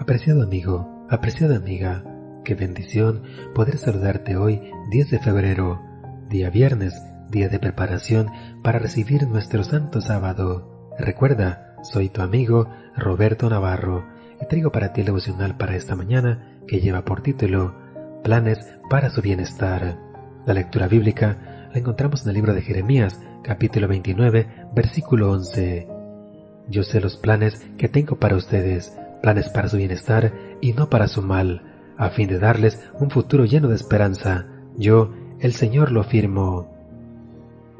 Apreciado amigo, apreciada amiga, qué bendición poder saludarte hoy 10 de febrero, día viernes, día de preparación para recibir nuestro santo sábado. Recuerda, soy tu amigo Roberto Navarro y traigo para ti el devocional para esta mañana que lleva por título Planes para su bienestar. La lectura bíblica la encontramos en el libro de Jeremías, capítulo 29, versículo 11. Yo sé los planes que tengo para ustedes, planes para su bienestar y no para su mal, a fin de darles un futuro lleno de esperanza. Yo, el Señor, lo firmo.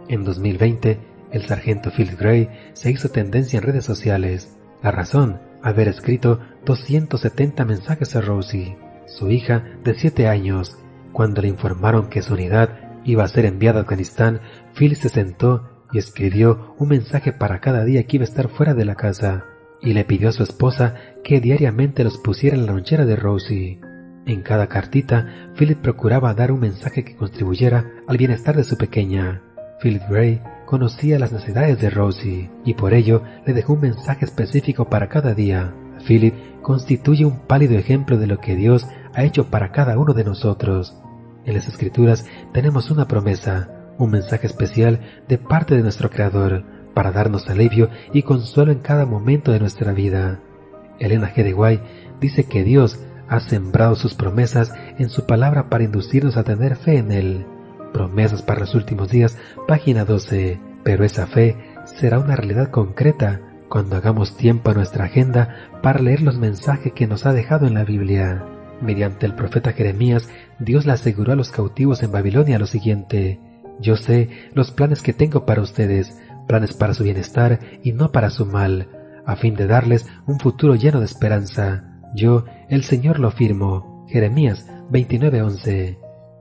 En 2020, el sargento Phil Gray se hizo tendencia en redes sociales. La razón, haber escrito 270 mensajes a Rosie, su hija de 7 años. Cuando le informaron que su unidad iba a ser enviada a Afganistán, Phil se sentó y escribió un mensaje para cada día que iba a estar fuera de la casa y le pidió a su esposa que diariamente los pusiera en la lonchera de Rosie. En cada cartita, Philip procuraba dar un mensaje que contribuyera al bienestar de su pequeña. Philip Gray conocía las necesidades de Rosie y por ello le dejó un mensaje específico para cada día. Philip constituye un pálido ejemplo de lo que Dios ha hecho para cada uno de nosotros. En las Escrituras tenemos una promesa, un mensaje especial de parte de nuestro Creador, para darnos alivio y consuelo en cada momento de nuestra vida. Elena G. Guay dice que Dios ha sembrado sus promesas en su palabra para inducirnos a tener fe en Él. Promesas para los últimos días, página 12. Pero esa fe será una realidad concreta cuando hagamos tiempo a nuestra agenda para leer los mensajes que nos ha dejado en la Biblia. Mediante el profeta Jeremías, Dios le aseguró a los cautivos en Babilonia lo siguiente, Yo sé los planes que tengo para ustedes, planes para su bienestar y no para su mal, a fin de darles un futuro lleno de esperanza. Yo, el Señor lo firmo. Jeremías 29:11.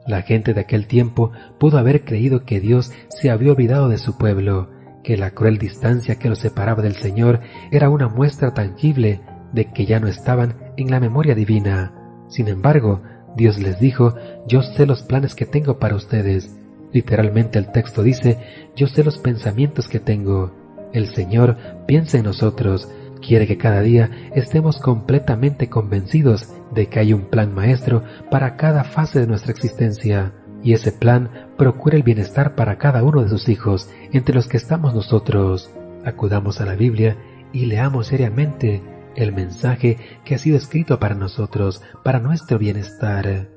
La gente de aquel tiempo pudo haber creído que Dios se había olvidado de su pueblo, que la cruel distancia que los separaba del Señor era una muestra tangible de que ya no estaban en la memoria divina. Sin embargo, Dios les dijo, yo sé los planes que tengo para ustedes, Literalmente el texto dice, yo sé los pensamientos que tengo. El Señor piensa en nosotros, quiere que cada día estemos completamente convencidos de que hay un plan maestro para cada fase de nuestra existencia, y ese plan procura el bienestar para cada uno de sus hijos, entre los que estamos nosotros. Acudamos a la Biblia y leamos seriamente el mensaje que ha sido escrito para nosotros, para nuestro bienestar.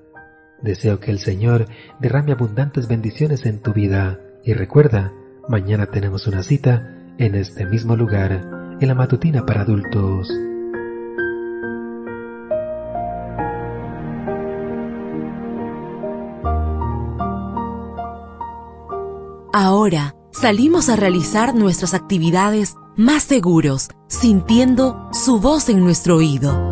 Deseo que el Señor derrame abundantes bendiciones en tu vida y recuerda, mañana tenemos una cita en este mismo lugar, en la matutina para adultos. Ahora salimos a realizar nuestras actividades más seguros, sintiendo su voz en nuestro oído.